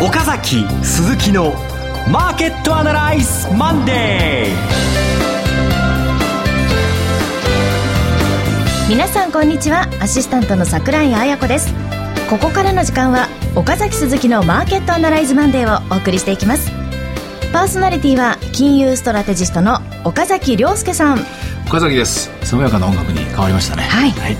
岡崎鈴木のマーケットアナライズマンデー皆さんこんにちは。アシスタントの桜井彩子です。ここからの時間は岡崎鈴木のマーケットアナライズマンデーをお送りしていきます。パーソナリティは金融ストラテジストの岡崎良介さん。岡崎です。爽やかな音楽に変わりましたね。はい、はい、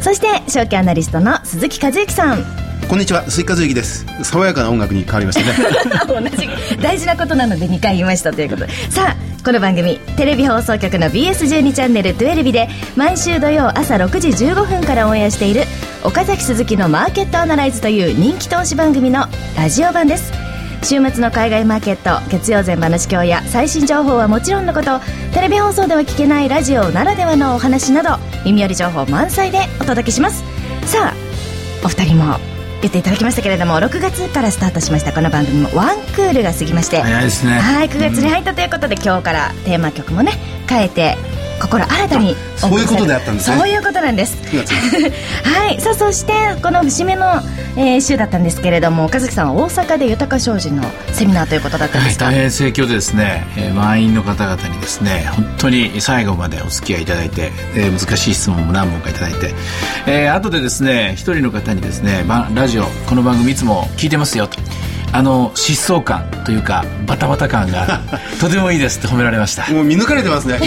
そして証券アナリストの鈴木和之さんこんにちは、スイカズイキです。爽やかな音楽に変わりましたね。同じ大事なことなので2回言いましたということで。さあ、この番組テレビ放送局の BS12 チャンネル12ビで毎週土曜朝6時15分からオンエアしている岡崎鈴木のマーケットアナライズという人気投資番組のラジオ版です。週末の海外マーケット月曜前話今日や最新情報はもちろんのことテレビ放送では聞けないラジオならではのお話など耳寄り情報満載でお届けしますさあお二人も言っていただきましたけれども6月からスタートしましたこの番組もワンクールが過ぎまして早いですね。はい9月に入ったということで、うん、今日からテーマ曲もね変えて心新たにそういうことであったんですね。そういうことなんです。はいさあそしてこの節目の、えー、週だったんですけれども岡崎さんは大阪で豊か商事のセミナーということだったんですか、はい、大変盛況でですね、えー、満員の方々にですね本当に最後までお付き合いいただいて、えー、難しい質問も何問かいただいて、えー、後でですね一人の方にですねラジオこの番組いつも聞いてますよとあの疾走感というかバタバタ感が とてもいいですって褒められました。もう見抜かれてますね、はい、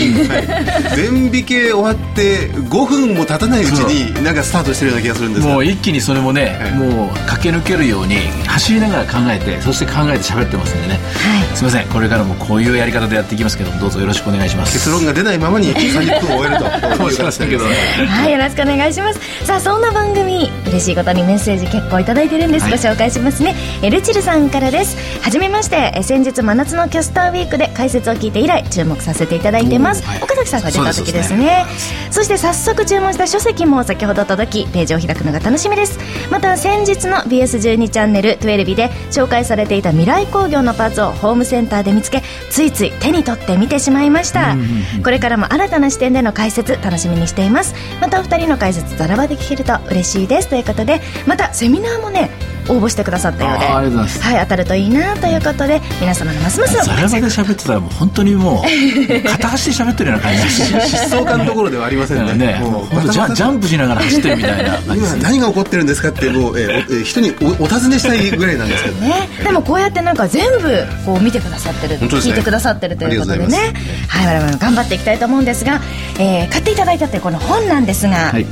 全引け終わって5分も経たないうちになんかスタートしてるような気がするんですもう一気にそれもね、はい、もう駆け抜けるように走りながら考えてそして考えて喋ってますんでね、はい、すみません。これからもこういうやり方でやっていきますけどどうぞよろしくお願いします。結論が出ないままに30分終えるとかもしれませんけど、ね、はいよろしくお願いします。さあそんな番組嬉しいことにメッセージ結構頂いてるんです、ご紹介しますね。エルチルさんからです。はじめまして。先日真夏のキャスターウィークで解説を聞いて以来注目させていただいてます、はい、岡崎さんが出た時ですね。そして早速注文した書籍も先ほど届きページを開くのが楽しみです。また先日の BS12 チャンネル12で紹介されていた未来工業のパーツをホームセンターで見つけついつい手に取って見てしまいました、これからも新たな視点での解説楽しみにしています。またお二人の解説ザラバで聞けると嬉しいです。ということでまたセミナーもね応募してくださったようで。はい当たるといいなということで皆様のますますザラバで喋ってたらもう本当にもう 片足で喋ってるような感じ疾走感どころではありませんね。ねもうジャジャンプしながら走ってるみたいな今何が起こってるんですかってもう、えー、人におお尋ねしたいぐらいなんですけど。ね。でもこうやってなんか全部こう見てくださってる、ね、聞いてくださってるということでね。はい我々も頑張っていきたいと思うんですが、えー、買っていただいたってこの本なんですが、はい、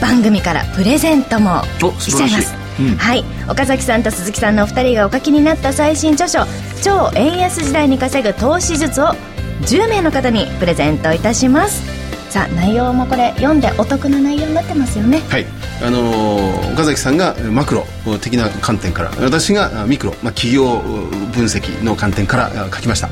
番組からプレゼントもしちゃいますうん、はい。岡崎さんと鈴木さんのお二人がお書きになった最新著書「超円安時代に稼ぐ投資術」を10名の方にプレゼントいたします。さあ内容もこれ読んでお得な内容になってますよね。はい。あのー、岡崎さんがマクロ的な観点から私がミクロ、まあ、企業分析の観点から書きました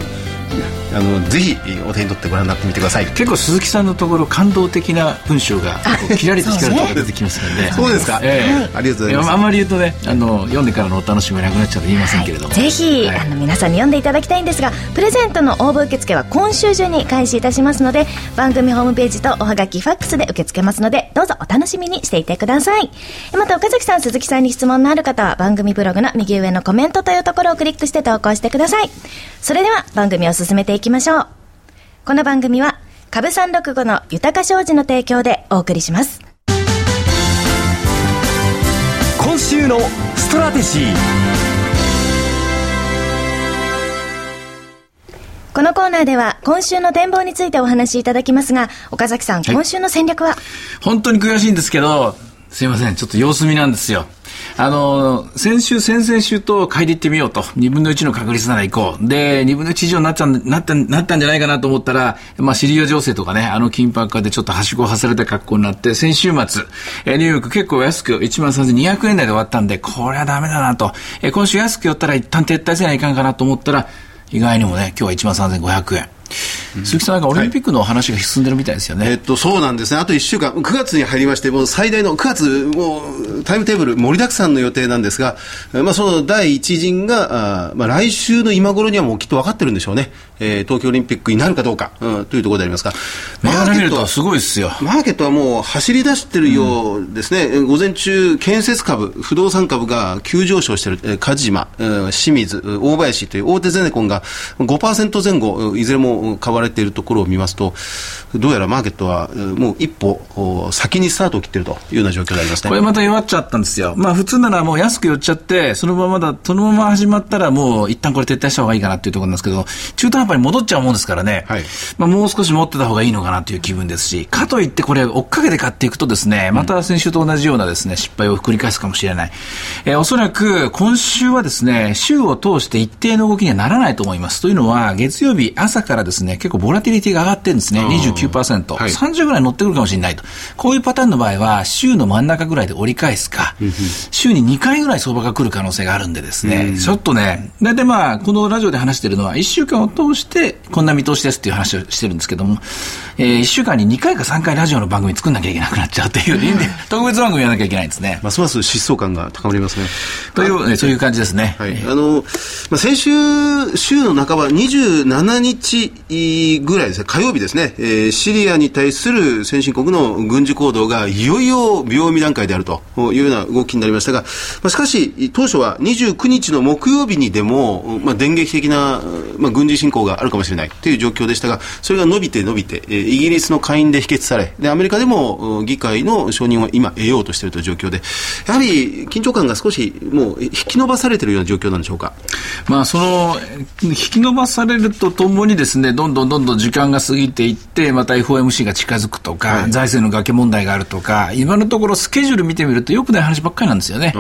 あのぜひお手に取ってご覧になってみてください。結構鈴木さんのところ感動的な文章がキラリと光るところ出てきますのでそうですか、えー、はい、ありがとうございます。あんまり言うとねあの読んでからのお楽しみがなくなっちゃうと言いませんけれども、はい、ぜひ、はい、あの皆さんに読んでいただきたいんですがプレゼントの応募受付は今週中に開始いたしますので番組ホームページとおはがきファックスで受け付けますのでどうぞお楽しみにしていてください。また岡崎さん鈴木さんに質問のある方は番組ブログの右上のコメントというところをクリックして投稿してください。それでは番組を進めていきましょう。この番組は株三六五の豊か商事の提供でお送りします。今週のストラテジー。このコーナーでは今週の展望についてお話しいただきますが岡崎さん、はい、今週の戦略は？本当に悔しいんですけどすいません。ちょっと様子見なんですよあの、先週、先々週と変えていってみようと。2分の1の確率なら行こう。で、2分の1以上になっちゃなった、なったんじゃないかなと思ったら、まあ、シリア情勢とかね、あの緊迫化でちょっとはしごを外れた格好になって、先週末、えニューヨーク結構安く1万3200円台で終わったんで、これはダメだなと。え今週安く寄ったら一旦撤退せないかんかなと思ったら、意外にもね、今日は1万3500円。鈴木さんなんかオリンピックの話が進んでるみたいですよね。えっと、そうなんですね。あと1週間、9月に入りまして、もう最大の、9月、もう、タイムテーブル盛りだくさんの予定なんですが、まあ、その第一陣が、あまあ、来週の今頃にはもうきっと分かってるんでしょうね。えー、東京オリンピックになるかどうか、うん、というところでありますが、マーケットはすごいですよ。マーケットはもう走り出してるようですね。うん、午前中、建設株、不動産株が急上昇してる、えー、梶島、えー、清水、大林という大手ゼネコンが5%前後、いずれも買われているところを見ますと、どうやらマーケットはもう一歩先にスタートを切っているというような状況でありますね。これまた弱っちゃったんですよ。まあ普通ならもう安く寄っちゃって、そのままだ、そのまま始まったらもう一旦これ撤退した方がいいかなっていうところなんですけど、中途半端に戻っちゃうもんですからね、はい、まあもう少し持ってた方がいいのかなという気分ですし、かといってこれ追っかけて買っていくとですね、また先週と同じようなですね、失敗を繰り返すかもしれない。えー、おそらく今週はですね、週を通して一定の動きにはならないと思います。というのは、月曜日朝からですね、結構ボラティリティが上がってるんですね、29%。はい、30ぐらい乗ってくるかもしれないと。こういうパターンの場合は、週の真ん中ぐらいで折り返すか、週に2回ぐらい相場が来る可能性があるんでですね、ちょっとね、大体まあ、このラジオで話しているのは、1週間を通して、こんな見通しですっていう話をしてるんですけども、えー、1週間に2回か3回ラジオの番組作んなきゃいけなくなっちゃうという、特別番組やらなきゃいけないんですね。ますます疾走感が高まりますね。という、ね、そういう感じですね。はい。あの、まあ、先週、週の半ば、27日ぐらいですね、火曜日ですね、えー、シリアに対する先進国の軍事行動がいよいよ秒読み段階であるというような動きになりましたが、まあ、しかし、当初は29日の木曜日にでも、まあ、電撃的な、まあ、軍事侵攻があるかもしれないという状況でしたが、それが伸びて伸びて、イギリスの下院で否決され、でアメリカでも議会の承認を今得ようとしているという状況で、やはり緊張感が少しもう引き伸ばされているような状況なんでしょうか？まあ、その引き伸ばされるとともにですね、どんどんどんどん時間が過ぎていって、また FOMC が近づくとか、はい、財政の崖問題があるとか、今のところスケジュール見てみるとよくない話ばっかりなんですよね。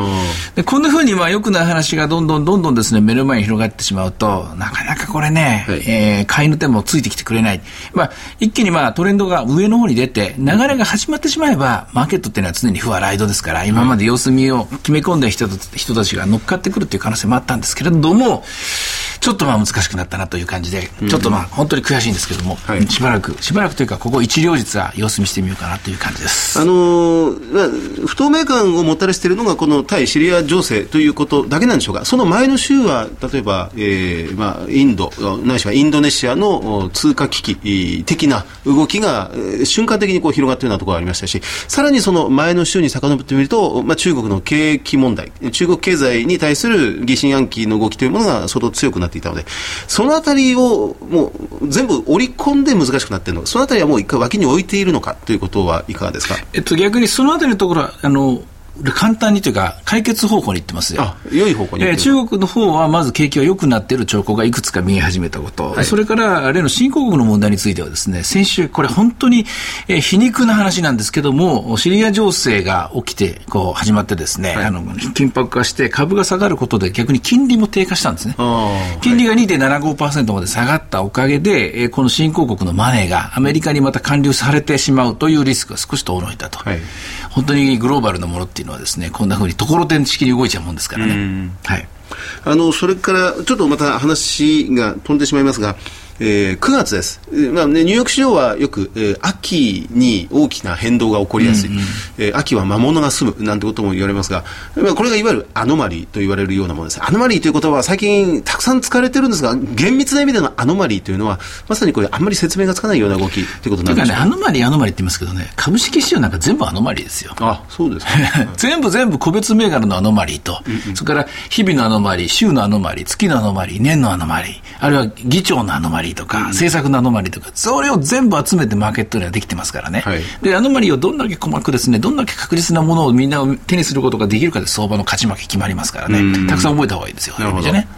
でこんなふうにまあよくない話がどんどんどんどんですね、目の前に広がってしまうと、なかなかこれね、はい、えー、買いの手もついてきてくれない。まあ、一気にまあトレンドが上の方に出て、流れが始まってしまえば、マーケットっていうのは常に不和ライドですから、今まで様子見を決め込んだ人人たちが乗っかってくるという可能性もあったんですけれども、ちょっとまあ難しくなったなという感じで、ちょっとまあ本当に悔しいんですけども、はい、しばらく、しばらくというか、ここ一両日は様子見してみようかなという感じです。あのー、不透明感をもたらしているのが、この対シリア情勢ということだけなんでしょうか、その前の週は、例えば、えーまあ、インド、ないしはインドネシアの通貨危機的な動きが、瞬間的にこう広がっているようなところがありましたし、さらにその前の週に遡ってみると、まあ、中国の景気問題、中国経済に対する疑心暗鬼の動きというものが相当強くなっていたので、そのあたりをもう全部織り込んで難しくなっているのか、そのあたりはもう一回脇に置いているのかということはいかがですか？えっと、逆にそのあたりのところは、あの、簡単にというか、解決方向にいってますよ。あ、良い方向に、えー、中国の方は、まず景気が良くなっている兆候がいくつか見え始めたこと、はい、それから、例の新興国の問題についてはですね、先週、これ本当に、えー、皮肉な話なんですけども、シリア情勢が起きて、こう、始まってですね、はい、あの、緊迫化して株が下がることで逆に金利も低下したんですね。金利が2.75%まで下がったおかげで、えー、この新興国のマネーがアメリカにまた還流されてしまうというリスクが少し遠のいたと。はい、本当にグローバルなものっていうのはですね、こんなふうにところてん式に動いちゃうもんですからね。はい。あの、それから、ちょっとまた話が飛んでしまいますが、えー、9月です、まあね、ニューヨーク市場はよく、えー、秋に大きな変動が起こりやすい、うんうん、えー、秋は魔物が住むなんてことも言われますが、まあ、これがいわゆるアノマリーと言われるようなものです。アノマリーという言葉は最近たくさん使われてるんですが、厳密な意味でのアノマリーというのは、まさにこれ、あんまり説明がつかないような動きということなんですかね、アノマリー、アノマリーって言いますけどね、株式市場なんか全部アノマリーですよ。あそうです 全部全部個別銘柄のアノマリーと、うんうん、それから日々のアノマリー、週のアノマリー、月のアノマリー、年のアノマリー、あるいは議長のアノマリーとか、うん、政策のアノマリとか、それを全部集めてマーケットにはできてますからね。はい、で、アノマリをどんだけ細かくですね、どんだけ確実なものをみんな手にすることができるかで相場の勝ち負け決まりますからね。たくさん覚えた方がいいですよ。なるほど。ね。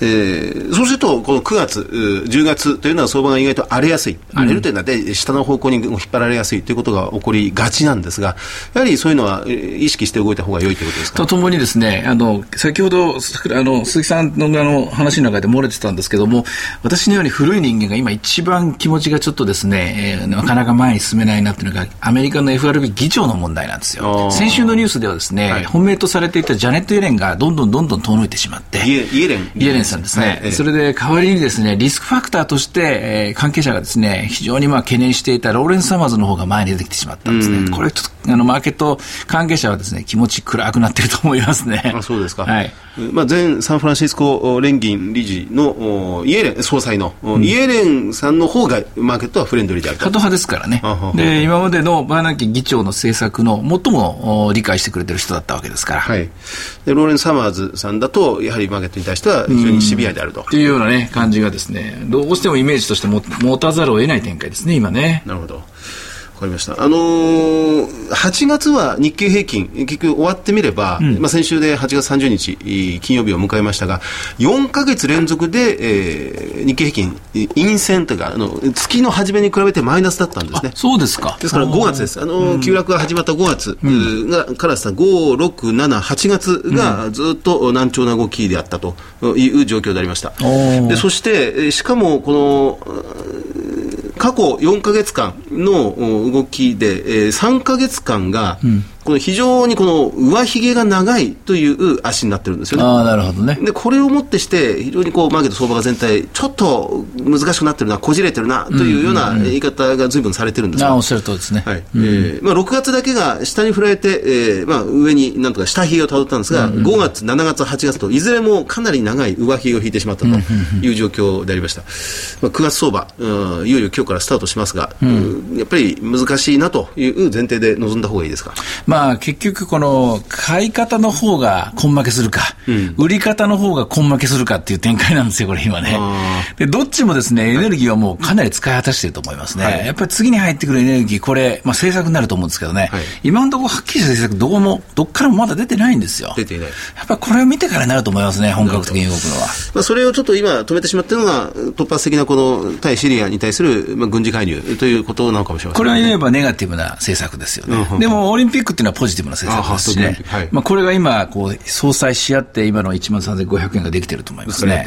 えー、そうすると、この9月、10月というのは相場が意外と荒れやすい。荒れるというのは、で、下の方向に引っ張られやすいということが起こりがちなんですが、やはりそういうのは意識して動いた方が良いということですか？とともにですね、あの、先ほど、あの、鈴木さんのあの話の中で漏れてたんですけども、私のように古い人間が今一番気持ちがちょっとですね、えー、なかなか前に進めないなっていうのが、アメリカの FRB 議長の問題なんですよ。先週のニュースではですね、はい、本命とされていたジャネット・イエレンがどんどんどんどん遠のいてしまって、イエレレン。イエレンさんですね。はいそれで代わりにですね、リスクファクターとして、えー関係者がですね、非常にまあ懸念していたローレンス・サマーズの方が前に出てきてしまったんですね。これちょっと、あの、マーケット関係者はですね、気持ち暗くなってると思いますね。あそうですか、はい。まあ、前サンフランシスコ連銀理事のおイエレン総裁の、おイエレンさんの方がマーケットはフレンドリーであると過渡派ですからね。で、今までのバーナンキ議長の政策の最もお理解してくれてる人だったわけですから。はい、でローレン・サマーズさんだと、やはりマーケットに対しては非常にシビアであると。っていうようなね、感じがですね、どうしてもイメージとしても持たざるを得ない展開ですね、今ね。なるほど。わかりました。あのー、8月は日経平均、結局終わってみれば、まあ先週で8月30日、えー金曜日を迎えましたが、4ヶ月連続で、えー日経平均、えー陰線というか、あの、月の初めに比べてマイナスだったんですね。そうですか。ですから5月です。あの、急落が始まった5月が、からさ、5、6、7、8月がずっと難聴な動きであったという状況でありました。ーで、そして、えーしかも、この、過去4か月間の動きで、えー3か月間が、この非常にこの上髭が長いという足になってるんですよね。ああ、なるほどね。で、これをもってして、非常にこう、マーケット相場が全体、ちょっと難しくなってるな、こじれてるな、というような言い方が随分されてるんですがああ、おっしゃる通りですね。はいえーまあ、6月だけが下に振られて、えーまあ、上になんとか下髭をたどったんですが、5月、7月、8月といずれもかなり長い上髭を引いてしまったという状況でありました、まあ、9月相場、うんいよいよ今日からスタートしますが、うんやっぱり難しいなという前提で臨んだ方がいいですか？まあ結局この買い方の方が根負けするか、売り方の方が根負けするかっていう展開なんですよ、これ今ねあ。で、どっちもですね、エネルギーはもうかなり使い果たしていると思いますね。やっぱり次に入ってくるエネルギー、これ、まあ政策になると思うんですけどね、はい今のところはっきりした政策どこも、どっからもまだ出てないんですよ。出ていないやっぱりこれを見てからになると思いますね、本格的に動くのは。まあ、それをちょっと今止めてしまっているのが突発的なこの対シリアに対する、まあ、軍事介入ということなのかもしれません、これは言えばネガティブな政策ですよね。うんでも、オリンピックっていうのはポジティブな政策ですしね。あはい。まあ、これが今、こう、相殺し合って、今の1万3500円ができてると思いますね。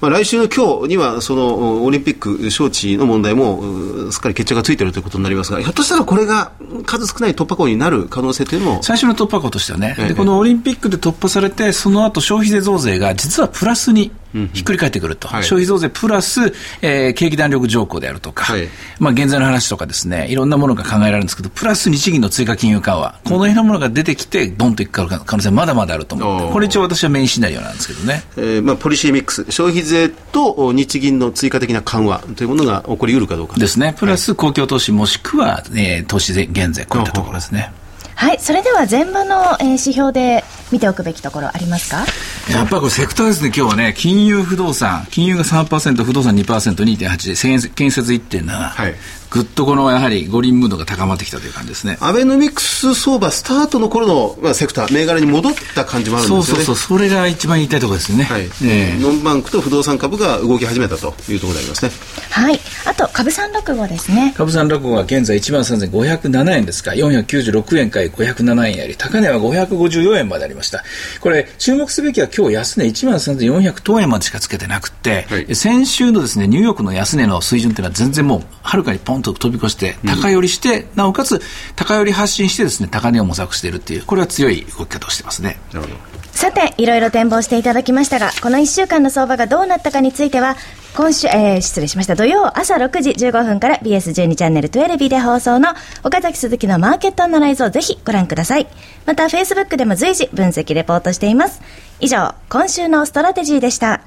まあ、来週の今日にはそのオリンピック招致の問題もうすっかり決着がついているということになりますがひょっとしたらこれが数少ない突破口になる可能性というのもえ最初の突破口としてはね、ええ。でこのオリンピックで突破されて、その後消費税増税が実はプラスにひっくり返ってくると、はい。消費増税プラス、えー景気弾力条項であるとか、はい。まあ、現在の話とかですね、いろんなものが考えられるんですけど、プラス日銀の追加金融緩和、この辺のものが出てきて、ドンといく可能性まだまだあると思って、これ一応私はメインシナリオなんですけどね。えーまあ、ポリシーミックス。消費税とお日銀の追加的な緩和というものが起こりうるかどうか。ですね。プラス公共投資もしくは、えー投資減税、こういったところですね。はい、それでは前場の、えー指標で見ておくべきところありますか？やっぱりこれセクターですね、今日はね、金融不動産、金融が3%、不動産2%、2.8で、建設1.7、はい。ぐっとこのやはり五輪ムードが高まってきたという感じですね。アベノミクス相場スタートの頃の、まあ、セクター銘柄に戻った感じもあるんですよね。そうそうそう、それが一番言いたいところですよね。はい。ええ。ノンバンクと不動産株が動き始めたというところでありますね。はい、あと株三六五ですね。株三落語は現在1万3507円ですか、496円から507円やり、高値は554円までありました。これ、注目すべきは今日安値1万3400等円までしかつけてなくって、はい先週のですね、ニューヨークの安値の水準っていうのは全然もう、はるかにポンと飛び越して、高寄りして、なおかつ、高寄り発信してですね、高値を模索しているっていう、これは強い動き方をしてますね。なるほどさて、いろいろ展望していただきましたが、この1週間の相場がどうなったかについては、今週、えー失礼しました。土曜朝6時15分から BS12 チャンネル12ビで放送の岡崎鈴木のマーケットアナライズをぜひご覧ください。また、Facebook でも随時分析レポートしています。以上、今週のストラテジーでした。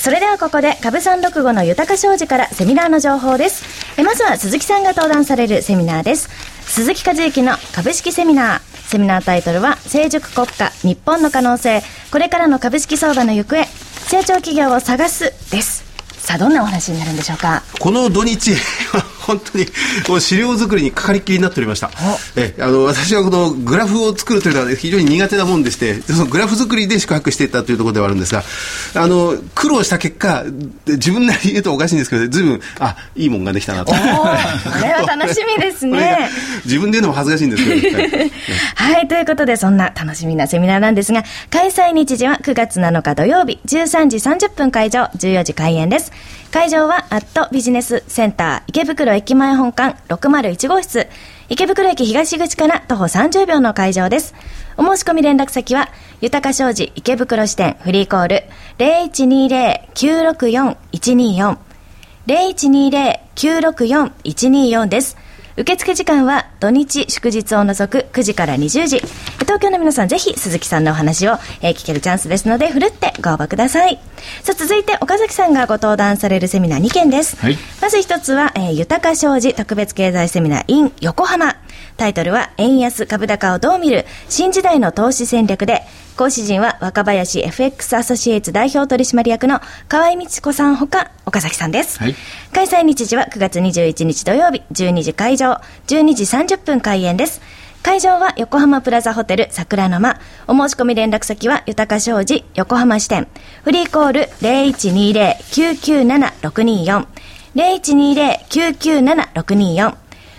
それではここで株365の豊商事からセミナーの情報です。えまずは鈴木さんが登壇されるセミナーです。鈴木一之の株式セミナー。セミナータイトルは成熟国家日本の可能性これからの株式相場の行方成長企業を探すです。さあどんなお話になるんでしょうか？この土日本当にもう資料作りにかかりっきりになっておりました。えあの私はこのグラフを作るというのは非常に苦手なもんでしてそのグラフ作りで宿泊していったというところではあるんですがあの苦労した結果で自分なりに言うとおかしいんですけどずいぶんあいいもんができたなと。これは楽しみですね。自分で言うのも恥ずかしいんですけど、はい。はい、ということで、そんな楽しみなセミナーなんですが、開催日時は9月7日土曜日、13時30分会場、14時開演です。会場は、アットビジネスセンター池袋駅駅前本館601号室、池袋駅東口から徒歩30秒の会場です。お申し込み連絡先は、豊か商事池袋支店フリーコール0120-964-124 0120-964-124です。受付時間は土日祝日を除く9時から20時。東京の皆さんぜひ鈴木さんのお話を、えー聞けるチャンスですので、ふるってご応募ください。さあ続いて岡崎さんがご登壇されるセミナー2件です。はいまず一つは、えー豊か商事特別経済セミナー in 横浜。タイトルは、円安株高をどう見る新時代の投資戦略で、講師陣は若林 FX アソシエイツ代表取締役の河合道子さんほか岡崎さんです。はい開催日時は9月21日土曜日、12時会場、12時30分開演です。会場は横浜プラザホテル桜の間。お申し込み連絡先は豊か商事横浜支店。フリーコール0120-997-624。0120-997-624。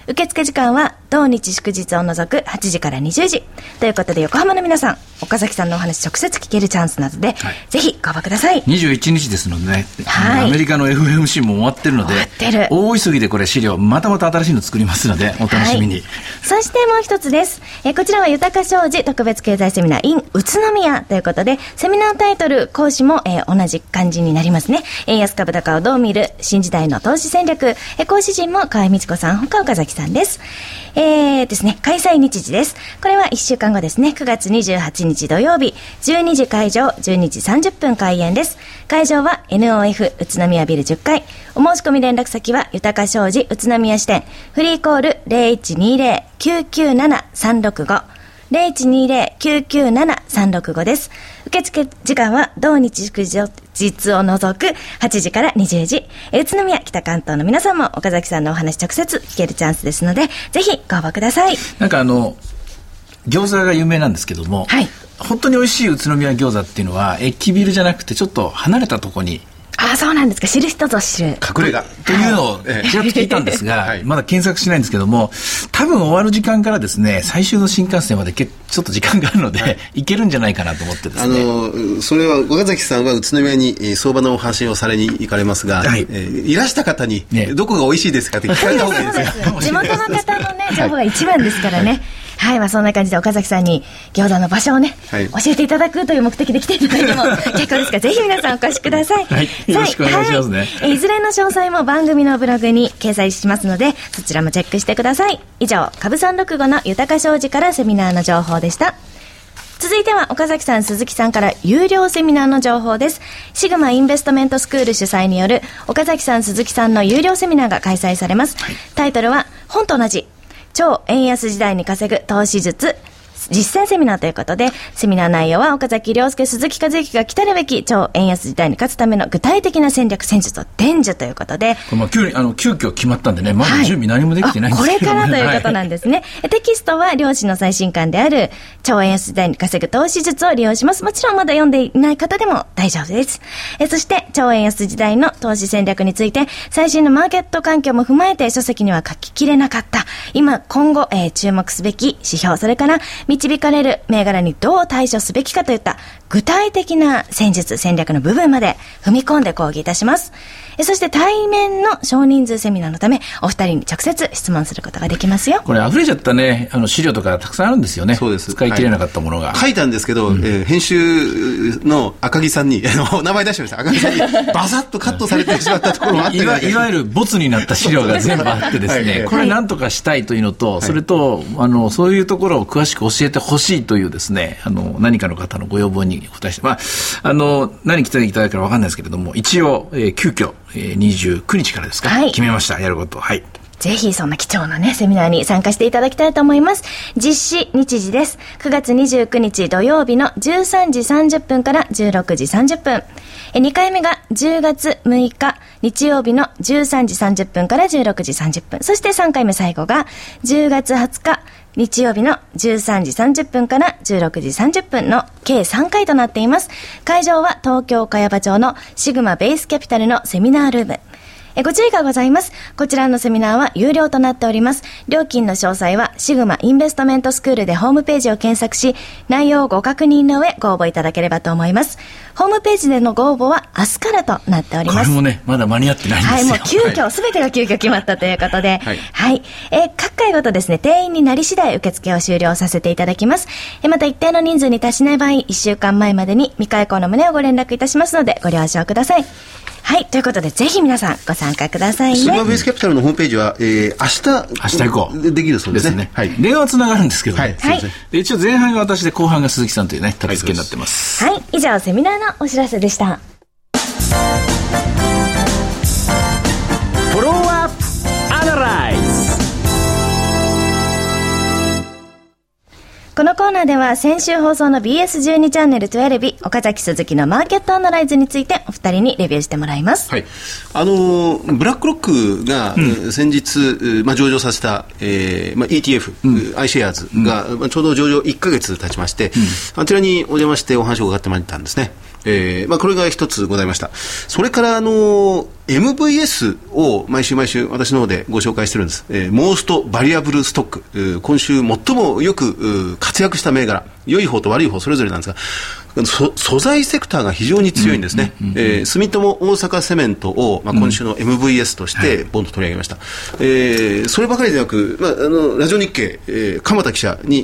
受付時間は同日祝日を除く8時から20時。ということで横浜の皆さん、岡崎さんのお話直接聞けるチャンスなので、はいぜひご応募ください。21日ですのでね、はいアメリカの FMC も終わってるので終わってる大急ぎでこれ資料またまた新しいの作りますのでお楽しみに、はいそしてもう一つです。えーこちらは豊か商事特別経済セミナー in 宇都宮ということで、セミナータイトル、講師も、えー同じ感じになりますね。円安株高をどう見る新時代の投資戦略。えー講師陣も河合美智子さん、他岡崎さんです。ええーですね、開催日時です。これは1週間後ですね、9月28日土曜日、12時会場、12時30分開演です。会場は NOF 宇都宮ビル10階。お申し込み連絡先は豊か商事宇都宮支店。フリーコール0120-997-365。0120-997-365です。受付時間は同日祝日を除く8時から20時。え宇都宮北関東の皆さんも岡崎さんのお話直接聞けるチャンスですので、ぜひご応募ください。なんかあの餃子が有名なんですけども、はい本当に美味しい宇都宮餃子っていうのは駅ビルじゃなくてちょっと離れたところにああ、そうなんですか。知る人ぞ知る。隠れ家というのを ええちらっと聞いたんですが、はいまだ検索しないんですけども、多分終わる時間からですね、最終の新幹線までけちょっと時間があるので、行けるんじゃないかなと思ってですあね。のそれは岡崎さんは宇都宮にえー相場のお話をされに行かれますが、はいえーいらした方に、ねどこが美味しいですかって聞かれた方がいいですよ。地元の方のね、情報が一番ですからね。はい、まあそんな感じで岡崎さんに餃子の場所をね、はい教えていただくという目的で来ていただいても結構ですから、ぜひ皆さんお越しください。はいよろしくお願いしますねはいえいずれの詳細も番組のブログに掲載しますので、そちらもチェックしてください。以上、株三六五の豊か商事からセミナーの情報でした。続いては岡崎さん、鈴木さんから有料セミナーの情報です。シグマインベストメントスクール主催による岡崎さん、鈴木さんの有料セミナーが開催されます。タイトルは、本と同じ、超円安時代に稼ぐ投資術、実践セミナーということで、セミナー内容は岡崎亮介、鈴木和之が来たるべき超円安時代に勝つための具体的な戦略、戦術を伝授ということで、まあ急にあの急遽決まったんでね、まだはい準備何もできてないんですけど、あこれからということなんでですね。テキストは漁師の最新刊である超円安時代に稼ぐ投資術を利用します。もちろんまだ読んでいない方でも大丈夫です。えそして超円安時代の投資戦略について最新のマーケット環境も踏まえて書籍には書ききれなかった今今後、えー注目すべき指標それから導かれる銘柄にどう対処すべきかといった具体的な戦術戦略の部分まで踏み込んで講義いたします。えそして対面の少人数セミナーのためお二人に直接質問することができますよ。これ溢れちゃったね、あの資料とかたくさんあるんですよね。そうです使い切れなかったものが。書いたんですけど、えー編集の赤木さんに、あの名前出してました。赤木さんにバサッとカットされてしまったところもあったいわゆるボツになった資料が全部あってですね、はいこれなんとかしたいというのと、それと、あの、そういうところを詳しく教えてほしいというですね、あの、何かの方のご要望にお答えして、まあ、あの、何来ていただくかわかんないですけれども、一応、えー急遽、えー、29日からですか、はい決めました、やること。はい。ぜひそんな貴重なね、セミナーに参加していただきたいと思います。実施日時です。9月29日土曜日の13時30分から16時30分。え2回目が10月6日日曜日の13時30分から16時30分。そして3回目最後が10月20日日曜日の13時30分から16時30分の計3回となっています。会場は東京茅場町のシグマベースキャピタルのセミナールーム。えご注意がございます。こちらのセミナーは有料となっております。料金の詳細はシグマインベストメントスクールでホームページを検索し、内容をご確認の上ご応募いただければと思います。ホームページでのご応募は明日からとなっております。これもね、まだ間に合ってないんですはい、よ。もう急遽、すべてが急遽決まったということで、ははいい。えー各回ごとですね、定員になり次第受付を終了させていただきます。えーまた一定の人数に達しない場合、1週間前までに未開講の旨をご連絡いたしますので、ご了承ください。はい、ということで、ぜひ皆さんご参加くださいねスーパー。スキャピタルのホームページは、えー、明日、明日以降でできるそうですね。はい。電話つながるんですけどね。はい。すいません。で一応前半が私で後半が鈴木さんというね、立て付けになってます。はい、以上、セミナーのお知らせでした。フォローアップアナライズこのコーナーでは先週放送の BS12 チャンネル12岡崎鈴木のマーケットアナライズについてお二人にレビューしてもらいます。はい。あのーブラックロックが、えー先日、えーまあ、上場させた、えーまあ、ETF、iShares が、まあ、ちょうど上場1ヶ月経ちまして、あちらにお邪魔してお話を伺ってまいったんですね。えーまあ、これが一つございました。それから、あのー MVS を毎週毎週私の方でご紹介してるんです。えー、モーストバリアブルストック。えー今週最もよく活躍した銘柄。良い方と悪い方それぞれなんですが、そ素材セクターが非常に強いんですね。えー住友大阪セメントを、まあ、今週の MVS としてボンと取り上げました。えーそればかりでなく、まあ、あの、ラジオ日経、えー鎌田記者に、え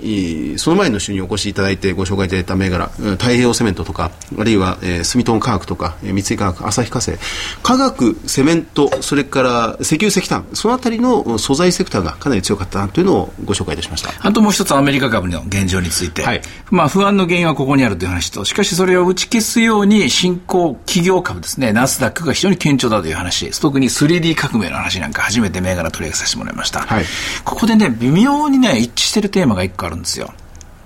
ーその前の週にお越しいただいてご紹介いただいた銘柄、うん太平洋セメントとか、あるいは、えー住友化学とか、えー三井化学、旭化成、化学、セメント、それから石油石炭、そのあたりのうん素材セクターがかなり強かったなというのをご紹介いたしました。あともう一つアメリカ株の現状について、はいまあ不安の原因はここにあるという話と、しかしそれを打ち消すように新興企業株ですね、ナスダックが非常に堅調だという話、特に 3D 革命の話なんか初めて銘柄取り上げさせてもらいました。はいここでね、微妙にね、一致してるテーマが一個あるんですよ。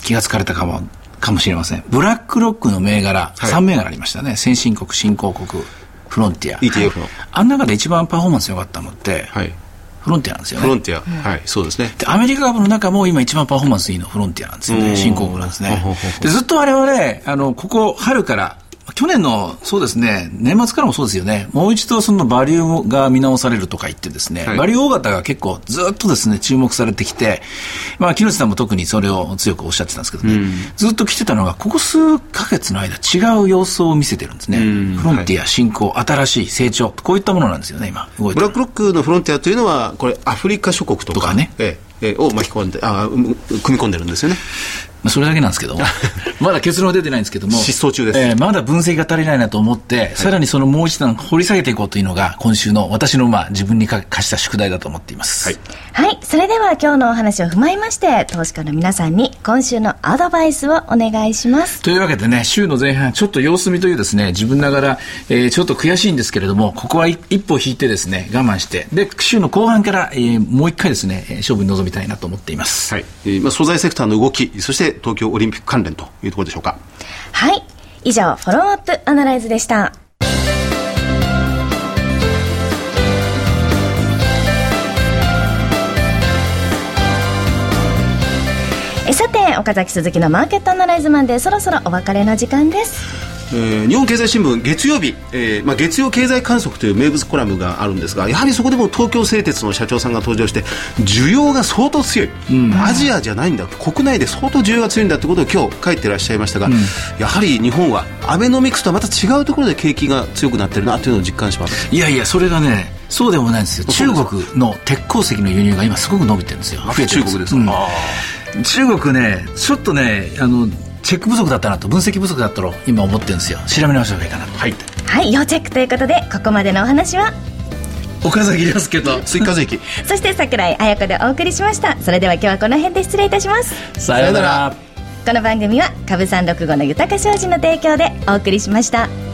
気がつかれたかも、かもしれません。ブラックロックの銘柄、はい3銘柄ありましたね。先進国、新興国、フロンティア。ETF のあん中で一番パフォーマンス良かったのって、はい。フロンティアなんですよね。フロンティア、はい、そうですね。で、アメリカ株の中も今一番パフォーマンスいいのフロンティアなんですよね。うん新興国なんですね。で、ずっと我々、あの、ここ春から、去年の、そうですね、年末からもそうですよね、もう一度そのバリューが見直されるとか言ってですね、はい。バリュー大型が結構ずっとですね、注目されてきて、まあ、木下さんも特にそれを強くおっしゃってたんですけどね、ずっと来てたのが、ここ数ヶ月の間違う様子を見せてるんですね。ん。フロンティア、新興、新しい成長、こういったものなんですよね、今、動いてる。ブラックロックのフロンティアというのは、これ、アフリカ諸国とかね。ええええを巻き込んで、あうん組み込んでるんですよね。まあ、それだけなんですけども、まだ結論は出てないんですけども、失踪中ですえーまだ分析が足りないなと思って、さらにそのもう一段掘り下げていこうというのが、今週の私のまあ自分に課課した宿題だと思っています。はいはい。それでは今日のお話を踏まえまして、投資家の皆さんに今週のアドバイスをお願いします。というわけでね、週の前半、ちょっと様子見というですね、自分ながら、えーちょっと悔しいんですけれども、ここは一一歩引いてですね、我慢して、で、週の後半から、えーもう一回ですね、えー勝負に臨みたいなと思っています。はい。えーまあ、素材セクターの動き、そして東京オリンピック関連というところでしょうか。はい。以上、フォローアップアナライズでした。さて、岡崎鈴木のマーケットアナライズマンでそろそろお別れの時間です。えー日本経済新聞月曜日、えーまあ、月曜経済観測という名物コラムがあるんですがやはりそこでも東京製鉄の社長さんが登場して需要が相当強い、アジアじゃないんだ国内で相当需要が強いんだということを今日書いてらっしゃいましたが、やはり日本はアベノミクスとはまた違うところで景気が強くなってるなというのを実感します。いやいや、それがね、そうでもないんですよ。中国の鉄鉱石の輸入が今すごく伸びてるんですよ。中国ですか。うん。中国ね、ちょっとね、あの、チェック不足だったなと、分析不足だったと今思ってるんですよ。調べ直した方がいいかなと。はい。はい、要チェックということで、ここまでのお話は、岡崎亮介と、追加税金 そして桜井彩子でお送りしました。それでは今日はこの辺で失礼いたします。さようなら。この番組は株三六五の豊か商事の提供でお送りしました。